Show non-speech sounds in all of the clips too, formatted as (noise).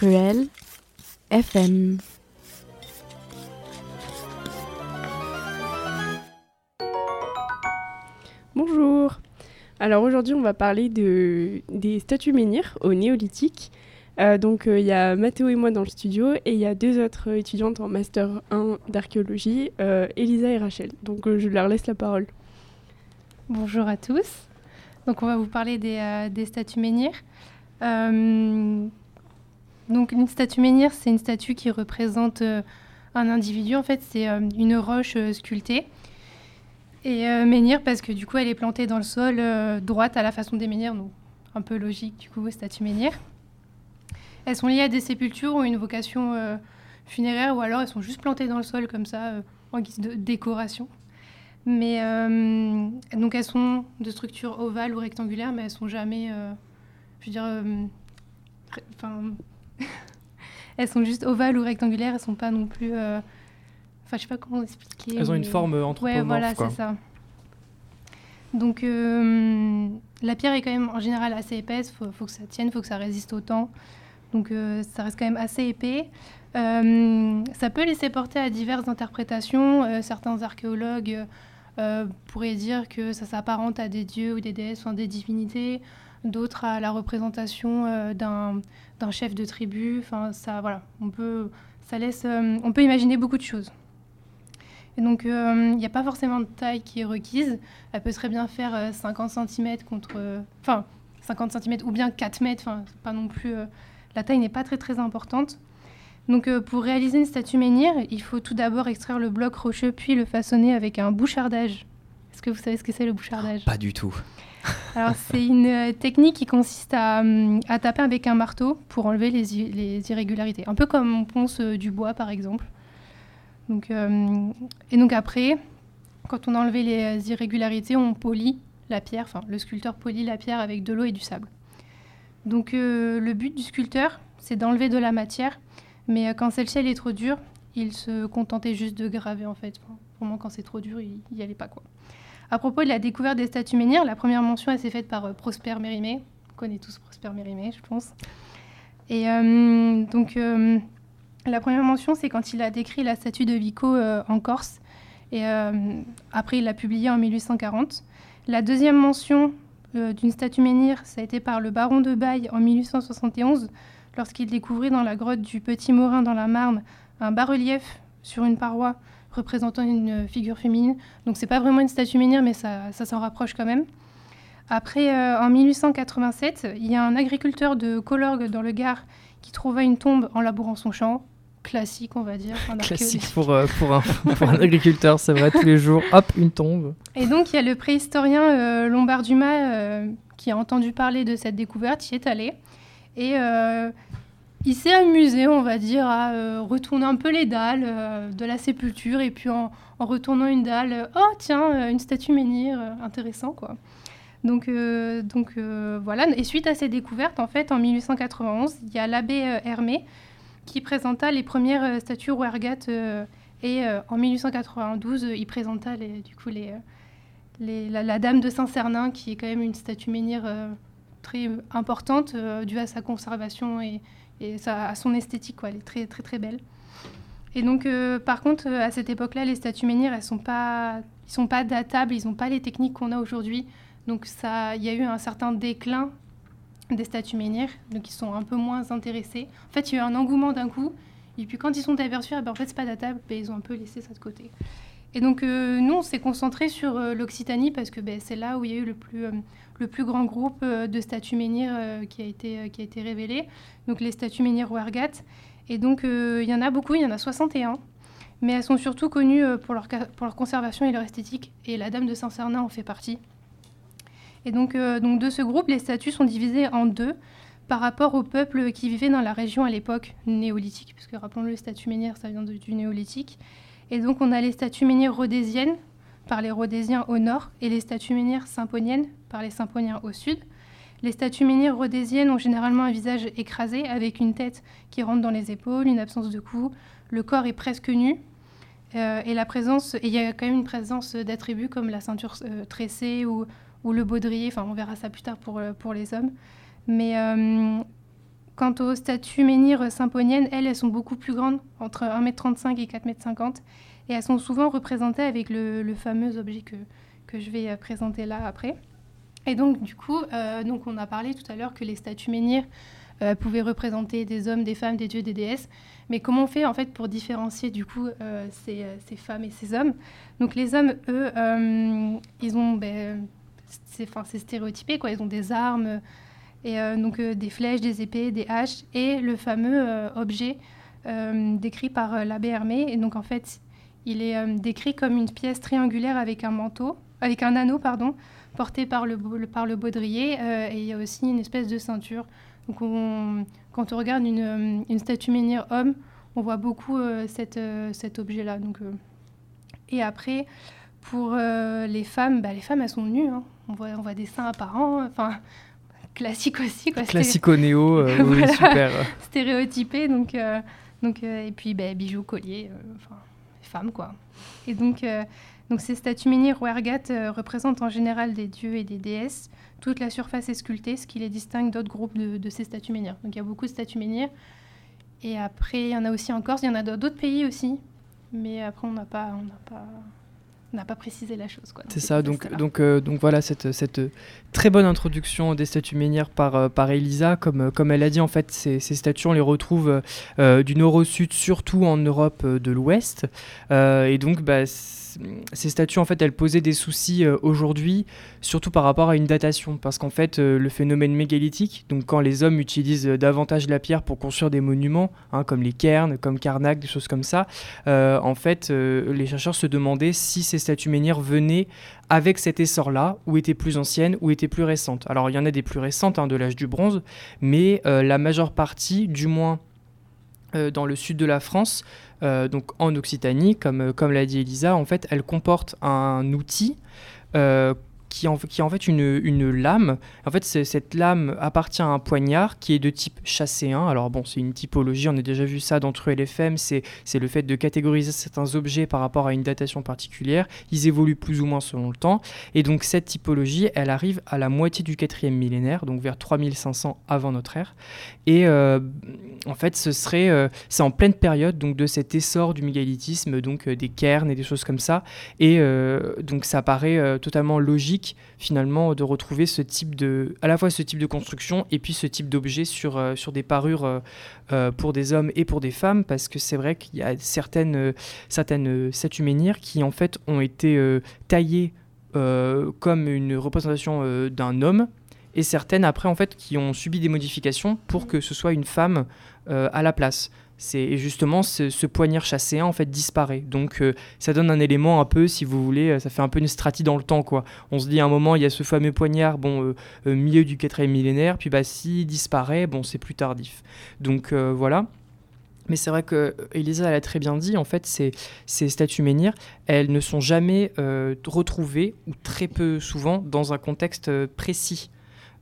Menstruel FM. Bonjour. Alors aujourd'hui, on va parler de, des statues menhirs au néolithique. Euh, donc il y a Mathéo et moi dans le studio et il y a deux autres étudiantes en master 1 d'archéologie, euh, Elisa et Rachel. Donc je leur laisse la parole. Bonjour à tous. Donc on va vous parler des, des statues menhirs. Euh, donc une statue menhir, c'est une statue qui représente euh, un individu. En fait, c'est euh, une roche sculptée. Et menhir parce que du coup, elle est plantée dans le sol droite à la façon des menhirs, donc un peu logique du coup, statue menhir. Elles sont liées à des sépultures ou une vocation funéraire, ou alors elles sont juste plantées dans le sol comme ça, en guise de décoration. Mais donc elles sont de structure ovale ou rectangulaire, mais elles sont jamais je veux dire, euh, enfin, elles sont juste ovales ou rectangulaires, elles sont pas non plus. Euh, enfin, je sais pas comment expliquer. Elles ont une forme anthropomorphe. Ouais, voilà, c'est ça. Donc, euh, la pierre est quand même en général assez épaisse. Faut, faut que ça tienne, faut que ça résiste au temps. Donc, ça reste quand même assez épais. ça peut laisser porter à diverses interprétations. certains archéologues pourraient dire que ça s'apparente à des dieux ou des déesses, enfin des divinités d'autres à la représentation euh, d'un chef de tribu. Enfin, ça, voilà, on peut, ça laisse, euh, on peut imaginer beaucoup de choses. Et donc, euh, il n'y a pas forcément de taille qui est requise. Elle peut très bien faire 50 cm contre, enfin, 50 cm ou bien 4 mètres. Enfin, pas non plus. la taille n'est pas très très importante. Donc, pour réaliser une statue menhir, il faut tout d'abord extraire le bloc rocheux puis le façonner avec un bouchardage. Est-ce que vous savez ce que c'est le bouchardage? Pas du tout. Alors, c'est une euh, technique qui consiste hum, à, taper avec un marteau pour enlever les, irrégularités. Un peu comme on ponce euh, du bois, par exemple. Donc, euh, et donc après, quand on a enlevé les irrégularités, on polit la pierre, enfin le sculpteur polit la pierre avec de l'eau et du sable. Donc le but du sculpteur, c'est d'enlever de la matière, mais quand celle-ci est trop dure, il se contentait juste de graver en fait. vraiment quand c'est trop dur, il n'y allait pas quoi. À propos de la découverte des statues menhirs, la première mention s'est faite par euh, Prosper Mérimée. On connaît tous Prosper Mérimée, je pense. Et euh, donc, euh, la première mention, c'est quand il a décrit la statue de Vico en Corse. Et après, il l'a publiée en 1840. La deuxième mention d'une statue menhir, ça a été par le baron de Baye en 1871, lorsqu'il découvrit dans la grotte du Petit Morin dans la Marne un bas-relief sur une paroi représentant une figure féminine. Donc c'est pas vraiment une statue menhir, mais ça, ça s'en rapproche quand même. Après, euh, en 1887, il y a un agriculteur de Colorgue dans le Gard qui trouva une tombe en labourant son champ. Classique, on va dire. Classique pour, euh, pour, un, (laughs) pour, un, agriculteur, c'est vrai, tous les jours, hop, une tombe. Et donc, il y a le préhistorien euh, Lombard Dumas qui a entendu parler de cette découverte, y est allé. Et il s'est amusé, on va dire, à euh, retourner un peu les dalles euh, de la sépulture et puis en, retournant une dalle, euh, oh tiens, une statue menhir, intéressant quoi. Donc, voilà. Et suite à ces découvertes, en fait, en 1891, il y a l'abbé Hermé qui présenta les premières statues Rouergat et en 1892, il présenta les, du coup la, Dame de Saint-Cernin qui est quand même une statue menhir très importante due à sa conservation et, a son esthétique, quoi. Elle est très, très, très belle. Et donc, euh, par contre, euh, à cette époque-là, les statues menhirs, elles sont pas, ils sont pas datables, ils n'ont pas les techniques qu'on a aujourd'hui. Donc, ça, il y a eu un certain déclin des statues menhirs, donc ils sont un peu moins intéressés. En fait, il y a eu un engouement d'un coup, et puis quand ils sont aperçus, ah ben, en fait, c'est pas datable, ben, ils ont un peu laissé ça de côté. Et donc, euh, nous, on s'est concentré sur l'Occitanie parce que ben, c'est là où il y a eu le plus, le plus grand groupe euh, de statues menhirs euh, qui, a été, euh, qui a été révélé, donc les statues menhirs Ouergat. Et donc, il y en a beaucoup, il y en a 61 mais elles sont surtout connues pour leur, pour leur conservation et leur esthétique, et la Dame de Saint-Cernin en fait partie. Et donc, donc, de ce groupe, les statues sont divisées en deux par rapport aux peuples qui vivaient dans la région à l'époque néolithique, puisque rappelons-le, les statues menhirs, ça vient du néolithique. Et donc, on a les statues menhirs rhodésiennes, par les Rhodésiens au nord et les statues menhirs symponiennes par les Symponiens au sud. Les statues menhirs rhodésiennes ont généralement un visage écrasé avec une tête qui rentre dans les épaules, une absence de cou, le corps est presque nu. Euh, et la présence, il y a quand même une présence d'attributs comme la ceinture euh, tressée ou, ou, le baudrier, enfin on verra ça plus tard pour, euh, pour les hommes. Mais Quant aux statues menhirs symponiennes, elles, elles sont beaucoup plus grandes, entre 1m35 et 4m50. Et elles sont souvent représentées avec le, fameux objet que, que je vais présenter là après. Et donc, du coup, donc on a parlé tout à l'heure que les statues menhirs euh, pouvaient représenter des hommes, des femmes, des dieux, des déesses. Mais comment on fait en fait pour différencier du coup euh, ces, ces, femmes et ces hommes? Donc les hommes, eux, ils ont, ben, c'est stéréotypé quoi. Ils ont des armes et donc des flèches, des épées, des haches et le fameux objet décrit par l'abbé Hermé. Et donc en fait, il est décrit comme une pièce triangulaire avec un manteau, avec un anneau, pardon, porté par le, par le baudrier. et il y a aussi une espèce de ceinture donc quand on regarde une, euh, une, statue menhir homme, on voit beaucoup euh, cette, euh, cet objet-là. Donc, et après, pour les femmes, bah, les femmes, elles sont nues. Hein. On, voit, on voit des seins apparents. Enfin, classique aussi. Quoi. Classico-néo, (laughs) oui, super. Stéréotypé. Donc, donc, et puis, bah, bijoux, colliers, enfin, femmes, quoi. Et donc, donc ces statues menhirs ou représentent en général des dieux et des déesses toute la surface est sculptée, ce qui les distingue d'autres groupes de, ces statues menhirs. Donc il y a beaucoup de statues menhirs. Et après, il y en a aussi en Corse, il y en a dans d'autres pays aussi. Mais après, on n'a pas, on pas, n'a pas précisé la chose. C'est ça, donc, donc, euh, donc voilà, cette, cette très bonne introduction des statues menhirs par, euh, par Elisa. Comme, euh, comme elle a dit, en fait, ces, ces statues, on les retrouve du nord au sud, surtout en Europe de l'Ouest. et donc, bah, ces statues, en fait, elles posaient des soucis euh, aujourd'hui, surtout par rapport à une datation, parce qu'en fait, euh, le phénomène mégalithique, donc quand les hommes utilisent euh, davantage la pierre pour construire des monuments, hein, comme les cairns, comme Karnak, des choses comme ça, en fait, les chercheurs se demandaient si ces statues menhirs venaient avec cet essor-là, ou étaient plus anciennes, ou étaient plus récentes. Alors, il y en a des plus récentes, hein, de l'âge du bronze, mais la majeure partie, du moins dans le sud de la France, euh, donc en Occitanie, comme, euh, comme l'a dit Elisa, en fait, elle comporte un outil qui, qui en fait une, lame. En fait, cette lame appartient à un poignard qui est de type chasséen. Alors bon, c'est une typologie, on a déjà vu ça dans True LFM, c'est le fait de catégoriser certains objets par rapport à une datation particulière. Ils évoluent plus ou moins selon le temps. Et donc cette typologie, elle arrive à la moitié du quatrième millénaire, donc vers 3500 avant notre ère. Et euh, en fait, ce serait, euh, c'est en pleine période donc de cet essor du mégalithisme, donc euh, des cairns et des choses comme ça. Et donc ça paraît totalement finalement de retrouver ce type de, à la fois ce type de construction et puis ce type d'objet sur, euh, sur des parures euh, euh, pour des hommes et pour des femmes, parce que c'est vrai qu'il y a certaines, certaines qui en fait ont été taillées comme une représentation d'un homme et certaines après en fait qui ont subi des modifications pour que ce soit une femme à la place c'est justement ce, poignard chasséen en fait disparaît. Donc euh, ça donne un élément un peu, si vous voulez, euh, ça fait un peu une stratie dans le temps quoi. On se dit à un moment il y a ce fameux poignard, bon euh, milieu du quatrième millénaire, puis bah s'il disparaît, bon c'est plus tardif. Donc voilà. Mais c'est vrai que Elisa elle a très bien dit, en fait, ces, ces statues menhirs, elles ne sont jamais retrouvées, ou très peu souvent, dans un contexte précis.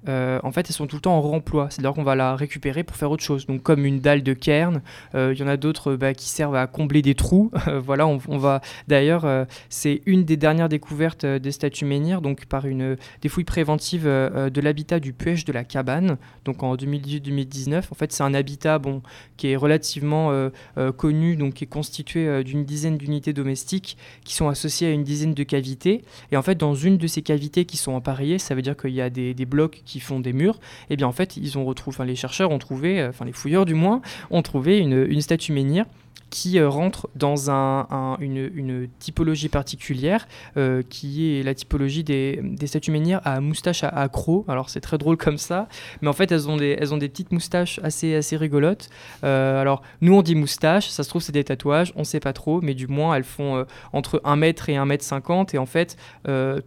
Euh, en fait, elles sont tout le temps en remploi. C'est-à-dire qu'on va la récupérer pour faire autre chose. Donc, comme une dalle de cairn, euh, il y en a d'autres bah, qui servent à combler des trous. (laughs) voilà, on, va. D'ailleurs, euh, c'est une des dernières découvertes des statues menhirs, donc par une des fouilles préventives de l'habitat du Puech de la Cabane, donc en 2018-2019. En fait, c'est un habitat bon qui est relativement connu, donc qui est constitué d'une dizaine d'unités domestiques qui sont associées à une dizaine de cavités. Et en fait, dans une de ces cavités qui sont appareillées, ça veut dire qu'il y a des blocs qui font des murs, eh bien en fait, ils ont retrouvé, enfin les chercheurs ont trouvé, euh, enfin les fouilleurs du moins, ont trouvé une, une statue menhir qui euh, rentre dans un, une, typologie particulière, euh, qui est la typologie des, des statues menhirs à moustache à accro. Alors c'est très drôle comme ça, mais en fait elles ont des, elles ont des petites moustaches assez, assez rigolotes. alors nous on dit moustache, ça se trouve c'est des tatouages, on sait pas trop, mais du moins elles font entre 1 mètre et 1 mètre 50 et en fait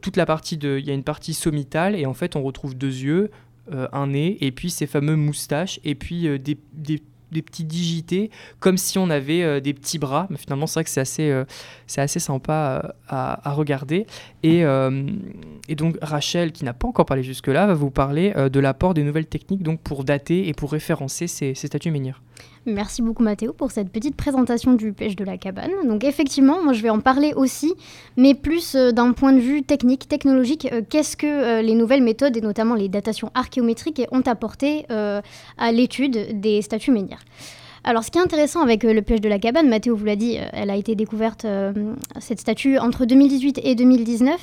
toute la partie de, il y a une partie sommitale et en fait on retrouve deux yeux, un nez et puis ces fameux moustaches et puis des, des des petits digités, comme si on avait euh, des petits bras. Mais finalement, c'est vrai que c'est assez, euh, c'est assez sympa euh, à, regarder. Et, et, donc, Rachel, qui n'a pas encore parlé jusque-là, va vous parler de l'apport des nouvelles techniques donc, pour dater et pour référencer ces, ces statues menhirs. Merci beaucoup Mathéo pour cette petite présentation du pêche de la cabane. Donc effectivement, moi je vais en parler aussi, mais plus euh, d'un point de vue technique, technologique. Euh, qu'est-ce que euh, les nouvelles méthodes et notamment les datations archéométriques ont apporté à l'étude des statues menhirs alors, ce qui est intéressant avec le pêche de la cabane, Mathéo vous l'a dit, elle a été découverte, cette statue, entre 2018 et 2019.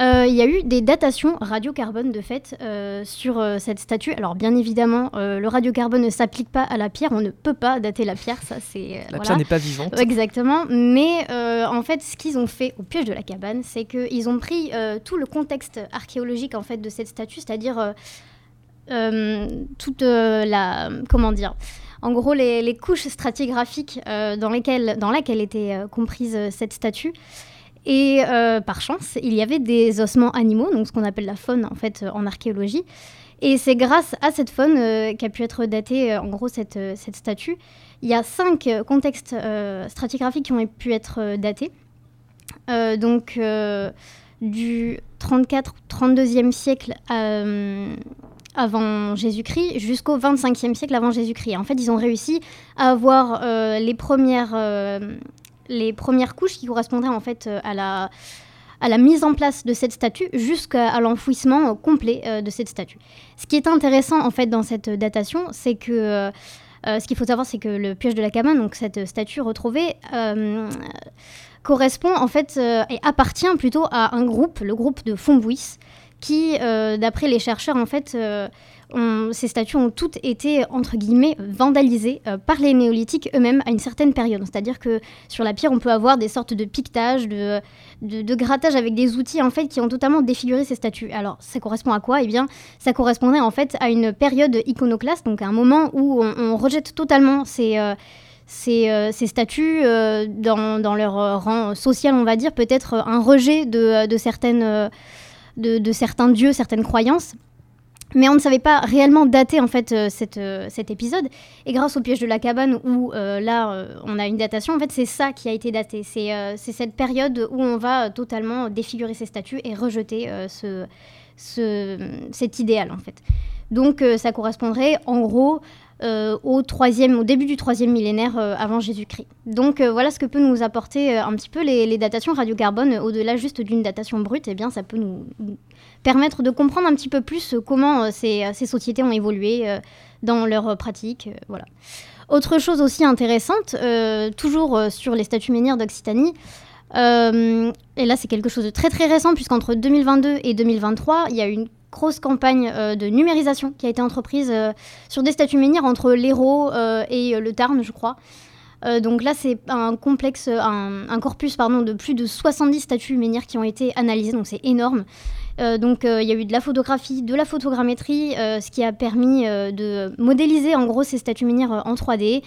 Euh, il y a eu des datations radiocarbone de fait euh, sur euh, cette statue. Alors bien évidemment, le radiocarbone ne s'applique pas à la pierre. On ne peut pas dater la pierre. Ça c'est la pierre n'est pas vivante. Exactement. Mais en fait, ce qu'ils ont fait au piège de la cabane, c'est qu'ils ont pris tout le contexte archéologique en fait de cette statue, c'est-à-dire toute la comment dire. En gros, les, couches stratigraphiques dans, lesquelles, dans laquelle était comprise cette statue. Et euh, par chance, il y avait des ossements animaux, donc ce qu'on appelle la faune en fait en archéologie. Et c'est grâce à cette faune euh, qu'a pu être datée en gros cette, euh, cette, statue. Il y a cinq contextes stratigraphiques qui ont pu être datés. donc du 34-32e siècle avant Jésus-Christ jusqu'au 25e siècle avant Jésus-Christ. En fait, ils ont réussi à avoir les premières les premières couches qui correspondraient en fait euh, à la, à la mise en place de cette statue jusqu'à l'enfouissement complet euh, de cette statue. Ce qui est intéressant en fait dans cette datation, c'est que euh, ce qu'il faut savoir, c'est que le piège de la cabane, donc cette statue retrouvée, correspond en fait et appartient plutôt à un groupe, le groupe de Fombouis, qui, d'après les chercheurs, en fait, ces statues ont toutes été, entre guillemets, vandalisées euh, par les néolithiques eux-mêmes à une certaine période. C'est-à-dire que sur la pierre, on peut avoir des sortes de piquetages, de, de, grattage avec des outils, en fait, qui ont totalement défiguré ces statues. Alors, ça correspond à quoi? Eh bien, ça correspondait, en fait, à une période iconoclaste, donc à un moment où on, rejette totalement ces... Euh, euh, ces, statues dans, dans, leur rang social, on va dire, peut-être un rejet de, de certaines, de, certains dieux, certaines croyances. Mais on ne savait pas réellement dater en fait euh, euh, cet épisode. Et grâce au piège de la cabane où euh, là on a une datation, en fait c'est ça qui a été daté. C'est cette période où on va totalement défigurer ces statues et rejeter ce, ce, cet idéal en fait. Donc ça correspondrait en gros au, troisième, au début du troisième millénaire avant Jésus-Christ. Donc voilà ce que peut nous apporter un petit peu les, datations radiocarbone au-delà juste d'une datation brute. Eh bien ça peut nous permettre de comprendre un petit peu plus euh, comment euh, ces, euh, ces, sociétés ont évolué dans leurs pratiques. voilà. Autre chose aussi intéressante, toujours sur les statues menhirs d'Occitanie, et là c'est quelque chose de très très récent puisqu'entre 2022 et 2023, il y a une grosse campagne de numérisation qui a été entreprise sur des statues menhirs entre l'Hérault et le Tarn, je crois. donc là, c'est un complexe, un, corpus pardon, de plus de 70 statues menhirs qui ont été analysées, donc c'est énorme. Euh, donc euh, il y a eu de la photographie, de la photogrammétrie, euh, ce qui a permis de modéliser en gros ces statues minières en 3D.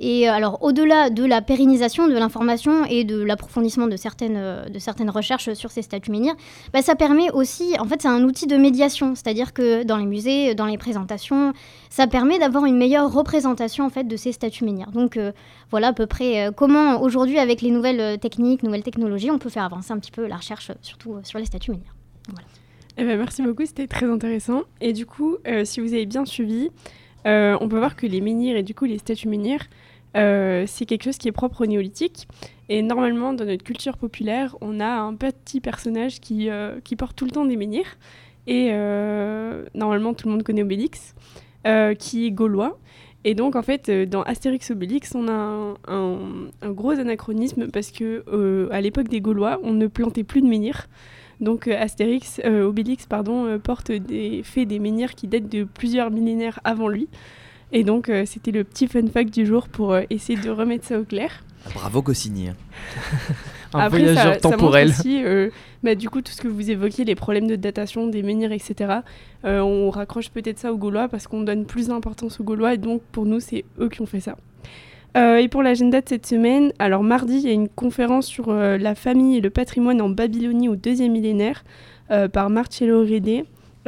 Et alors, au-delà de la pérennisation de l'information et de l'approfondissement de certaines, de certaines recherches sur ces statues minières, bah, ça permet aussi, en fait, c'est un outil de médiation, c'est-à-dire que dans les musées, dans les présentations, ça permet d'avoir une meilleure représentation, en fait, de ces statues minières. Donc, voilà à peu près comment, aujourd'hui, avec les nouvelles techniques, nouvelles technologies, on peut faire avancer un petit peu la recherche, surtout sur les statues minières. Voilà. Eh ben, merci beaucoup, c'était très intéressant. Et du coup, euh, si vous avez bien suivi, euh, on peut voir que les menhirs et du coup les statues menhirs, euh, c'est quelque chose qui est propre au néolithique. Et normalement, dans notre culture populaire, on a un petit personnage qui, qui porte tout le temps des menhirs. Et normalement, tout le monde connaît Obélix, qui est gaulois. Et donc, en fait, dans Astérix Obélix, on a un, gros anachronisme parce que à l'époque des Gaulois, on ne plantait plus de menhirs. Donc euh, Astérix, euh, Obélix pardon, euh, porte des faits des menhirs qui datent de plusieurs millénaires avant lui. Et donc c'était le petit fun fact du jour pour essayer de remettre ça au clair. Bravo Goscinny. (laughs) un Après, voyageur ça, temporel. Ça aussi, bah, du coup, tout ce que vous évoquiez, les problèmes de datation des menhirs, etc., on raccroche peut-être ça aux Gaulois parce qu'on donne plus d'importance aux Gaulois et donc pour nous, c'est eux qui ont fait ça. Euh, et pour l'agenda de cette semaine, alors mardi, il y a une conférence sur euh, la famille et le patrimoine en Babylonie au deuxième millénaire euh, par Marcello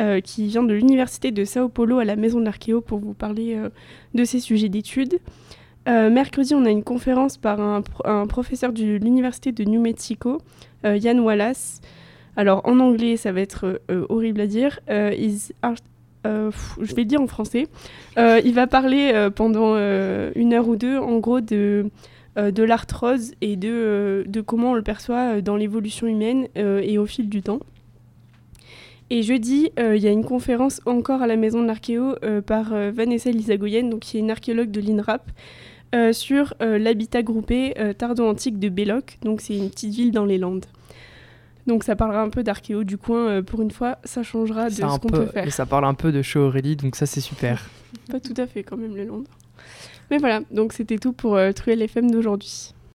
Rede, qui vient de l'université de Sao Paulo à la Maison de l'Archéo pour vous parler de ces sujets d'études. mercredi, on a une conférence par un, professeur de l'université de New Mexico, Ian Wallace. Alors en anglais, ça va être horrible à dire. je vais le dire en français. il va parler pendant une heure ou deux, en gros, de, de l'arthrose et de, de comment on le perçoit dans l'évolution humaine et au fil du temps. Et jeudi, il y a une conférence encore à la Maison de l'Archéo par Vanessa Lisagoyen, donc qui est une archéologue de l'INRAP, sur l'habitat groupé tardo-antique de Belloc. Donc c'est une petite ville dans les Landes. Donc ça parlera un peu d'archéo du coin. Euh, pour une fois, ça changera de ce qu'on peut faire. Et ça parle un peu de show Aurélie, donc ça c'est super. (laughs) Pas tout à fait quand même le Londres. Mais voilà, donc c'était tout pour euh, Truel FM d'aujourd'hui.